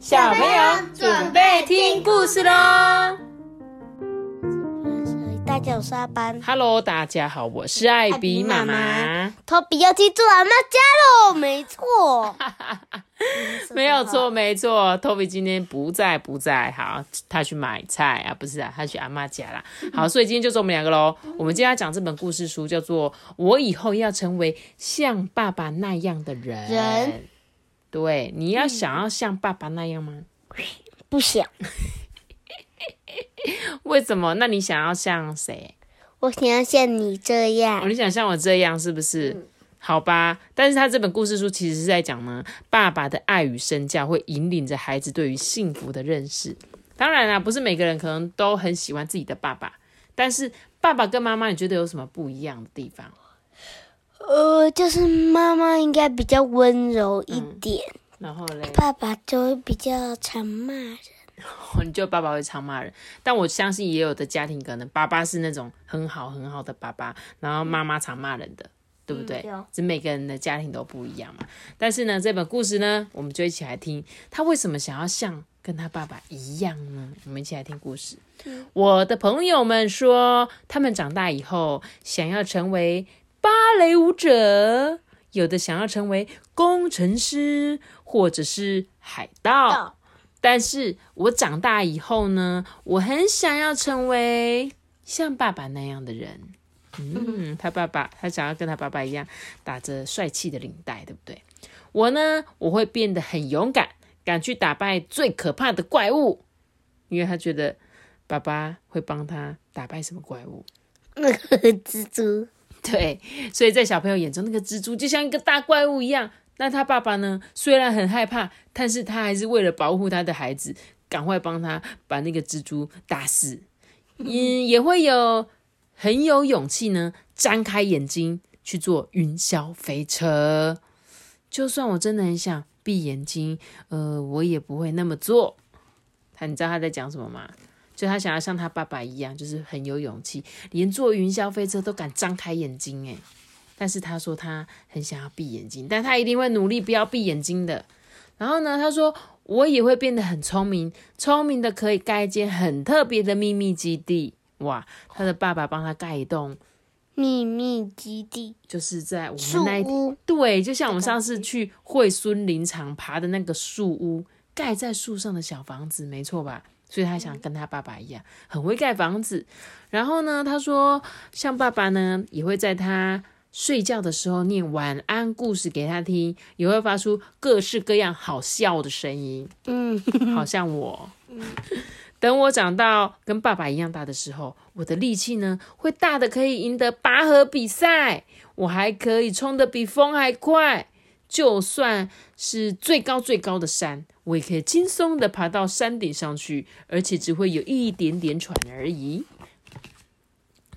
小朋友准备听故事喽大家好，我是阿班。！Hello，大家好，我是艾比妈妈。托比要去住阿妈家喽，没错，没有错，没错，Toby 今天不在，不在。好，他去买菜啊，不是啊，他去阿妈家啦。好，所以今天就是我们两个喽。我们今天要讲这本故事书，叫做《我以后要成为像爸爸那样的人》。人对，你要想要像爸爸那样吗？不想，为什么？那你想要像谁？我想要像你这哦，样。你想像我这样是不是？好吧，但是他这本故事书其实是在讲呢，爸爸的爱与身教会引领着孩子对于幸福的认识。当然啦，不是每个人可能都很喜欢自己的爸爸，但是爸爸跟妈妈，你觉得有什么不一样的地方？呃，就是妈妈应该比较温柔一点，然后嘞，爸爸就会比较常骂人。你就爸爸会常骂人，但我相信也有的家庭可能爸爸是那种很好很好的爸爸，然后妈妈常骂人的，对不对？嗯有只每个人的家庭都不一样嘛。但是呢，这本故事呢，我们就一起来听他为什么想要像跟他爸爸一样呢？我们一起来听故事。我的朋友们说，他们长大以后想要成为芭蕾舞者，有的想要成为工程师，或者是海盗。但是我长大以后呢，我很想要成为像爸爸那样的人。嗯，他爸爸，他想要跟他爸爸一样，打着帅气的领带，对不对？我呢，我会变得很勇敢，敢去打败最可怕的怪物，因为他觉得爸爸会帮他打败什么怪物。那 个蜘蛛，对，所以在小朋友眼中，那个蜘蛛就像一个大怪物一样。那他爸爸呢？虽然很害怕，但是他还是为了保护他的孩子，赶快帮他把那个蜘蛛打死。嗯，也会有很有勇气呢，张开眼睛去做云霄飞车。就算我真的很想闭眼睛，呃，我也不会那么做。他，你知道他在讲什么吗？就他想要像他爸爸一样，就是很有勇气，连坐云霄飞车都敢张开眼睛诶。但是他说他很想要闭眼睛，但他一定会努力不要闭眼睛的。然后呢，他说我也会变得很聪明，聪明的可以盖一间很特别的秘密基地。哇，他的爸爸帮他盖一栋，秘密基地，就是在我们那对，就像我们上次去惠孙林场爬的那个树屋，盖在树上的小房子，没错吧？所以他想跟他爸爸一样，很会盖房子。然后呢，他说像爸爸呢，也会在他睡觉的时候念晚安故事给他听，也会发出各式各样好笑的声音，嗯，好像我。等我长到跟爸爸一样大的时候，我的力气呢会大的可以赢得拔河比赛，我还可以冲的比风还快。就算是最高最高的山，我也可以轻松的爬到山顶上去，而且只会有一点点喘而已。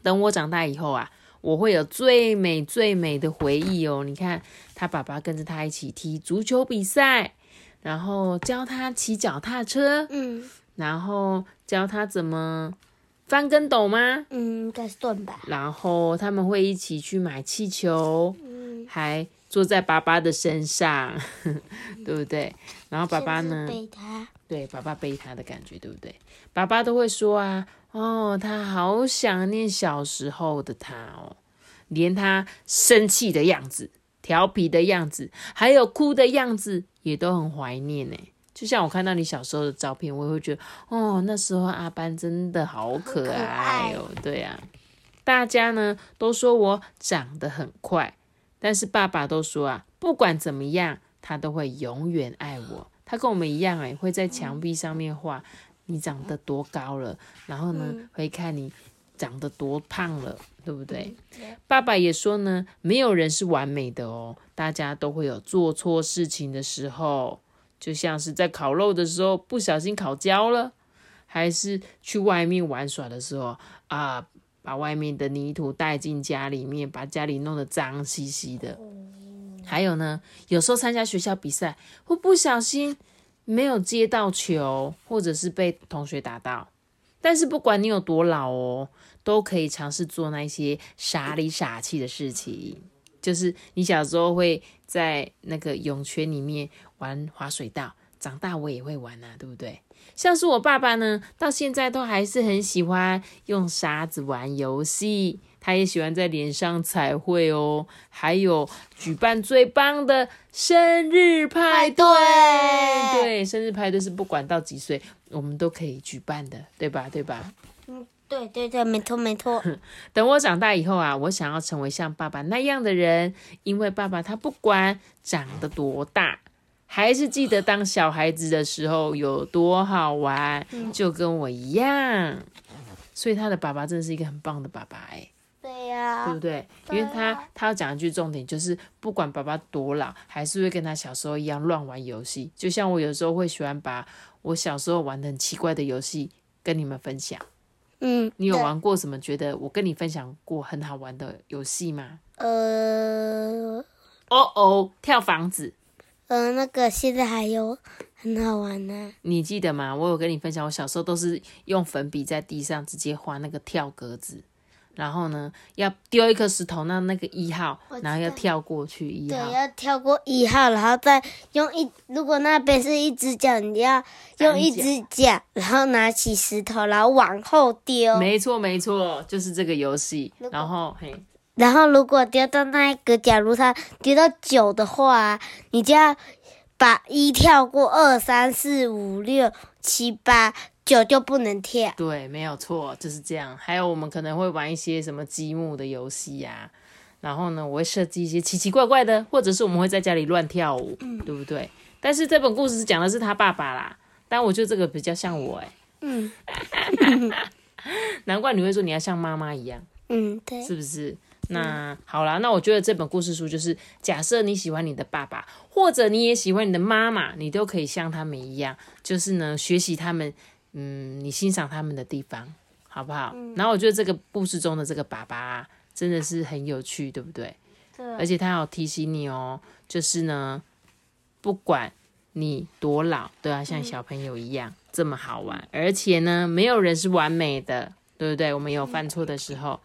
等我长大以后啊，我会有最美最美的回忆哦。你看，他爸爸跟着他一起踢足球比赛，然后教他骑脚踏车，嗯然后教他怎么翻跟斗吗？嗯，应该算吧。然后他们会一起去买气球，嗯，还坐在爸爸的身上，对不对？然后爸爸呢？背他，对，爸爸背他的感觉，对不对？爸爸都会说啊，哦，他好想念小时候的他哦，连他生气的样子、调皮的样子，还有哭的样子，也都很怀念呢。就像我看到你小时候的照片，我也会觉得，哦，那时候阿班真的好可爱哦。对啊，大家呢都说我长得很快，但是爸爸都说啊，不管怎么样，他都会永远爱我。他跟我们一样，哎，会在墙壁上面画你长得多高了，然后呢，会看你长得多胖了，对不对？爸爸也说呢，没有人是完美的哦，大家都会有做错事情的时候，就像是在烤肉的时候不小心烤焦了，还是去外面玩耍的时候啊，把外面的泥土带进家里面，把家里弄得脏兮兮的。还有呢，有时候参加学校比赛，会不小心没有接到球，或者是被同学打到。但是不管你有多老哦，都可以尝试做那些傻里傻气的事情。就是你小时候会在那个泳圈里面玩滑水道，长大我也会玩啊，对不对？像是我爸爸呢，到现在都还是很喜欢用沙子玩游戏，他也喜欢在脸上彩绘哦，还有举办最棒的生日派对。派对对，生日派对是不管到几岁，我们都可以举办的，对吧？对吧？嗯，对对对，没错没错。等我长大以后啊，我想要成为像爸爸那样的人，因为爸爸他不管长得多大，还是记得当小孩子的时候有多好玩，就跟我一样。所以他的爸爸真的是一个很棒的爸爸哎、对呀、对不对？因为他他要讲一句重点，就是不管爸爸多老，还是会跟他小时候一样乱玩游戏。就像我有时候会喜欢把我小时候玩的很奇怪的游戏跟你们分享。嗯，你有？玩过什么？觉得我跟你分享过很好玩的游戏吗？呃哦哦，跳房子，呃，那个现在还有很好玩呢、你记得吗？我有跟你分享，我小时候都是用粉笔在地上直接画那个跳格子，然后呢要丢一颗石头，那那个一号然后要跳过去一对，要跳过一号，然后再用一，如果那边是一只脚，你要用一只脚，然后拿起石头，然后往后丢。没错没错，就是这个游戏。然后嘿，然后如果丢到那一个，假如它丢到九的话，你就要把一跳过，二三四五六七八九就不能跳。对，没有错，就是这样。还有我们可能会玩一些什么积木的游戏呀、然后呢，我会设计一些奇奇怪怪的，或者是我们会在家里乱跳舞，对不对？但是这本故事讲的是他爸爸啦，但我觉得这个比较像我哎、嗯 难怪你会说你要像妈妈一样，嗯，对，是不是？那好啦，那我觉得这本故事书就是，假设你喜欢你的爸爸，或者你也喜欢你的妈妈，你都可以像他们一样，就是呢，学习他们，嗯，你欣赏他们的地方，好不好？然后我觉得这个故事中的这个爸爸、啊、真的是很有趣，对不对？而，且他有提醒你哦，就是呢，不管你多老，都要像小朋友一样、这么好玩。而且呢，没有人是完美的，对不对？我们有犯错的时候，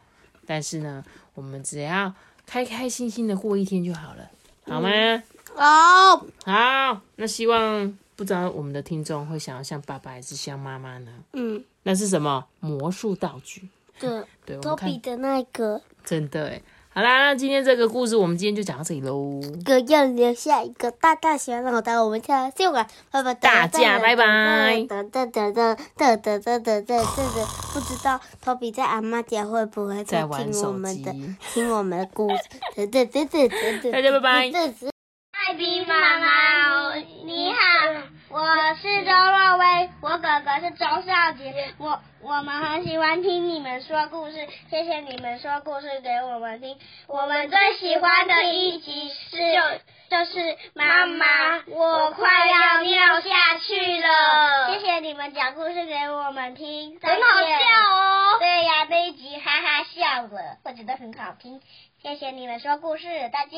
但是呢，我们只要开开心心的过一天就好了，好吗？哦，好，那希望不知道我们的听众会想要像爸爸还是像妈妈呢？嗯，那是什么魔术道具？对，对，托比的那个真的哎。好啦，那今天这个故事我们今天就讲到这里喽。哥要留下一个大大喜欢让我们下秀感，拜拜，大家拜拜哒哒哒哒哒哒哒哒哒哒哒，不知道托比在阿妈家会不会在听我们的机。听我们的故事？哒哒哒哒哒哒，大家拜拜这是艾比妈妈，你好，我是周若薇，我哥哥是周少杰，我我们很喜欢听你们说故事，谢谢你们说故事给我们听。我们最喜欢的一集是就是妈妈，我快要尿下去了。谢谢你们讲故事给我们听，很好笑哦。对呀，那一集哈哈笑了，我觉得很好听。谢谢你们说故事，大家。